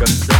Cause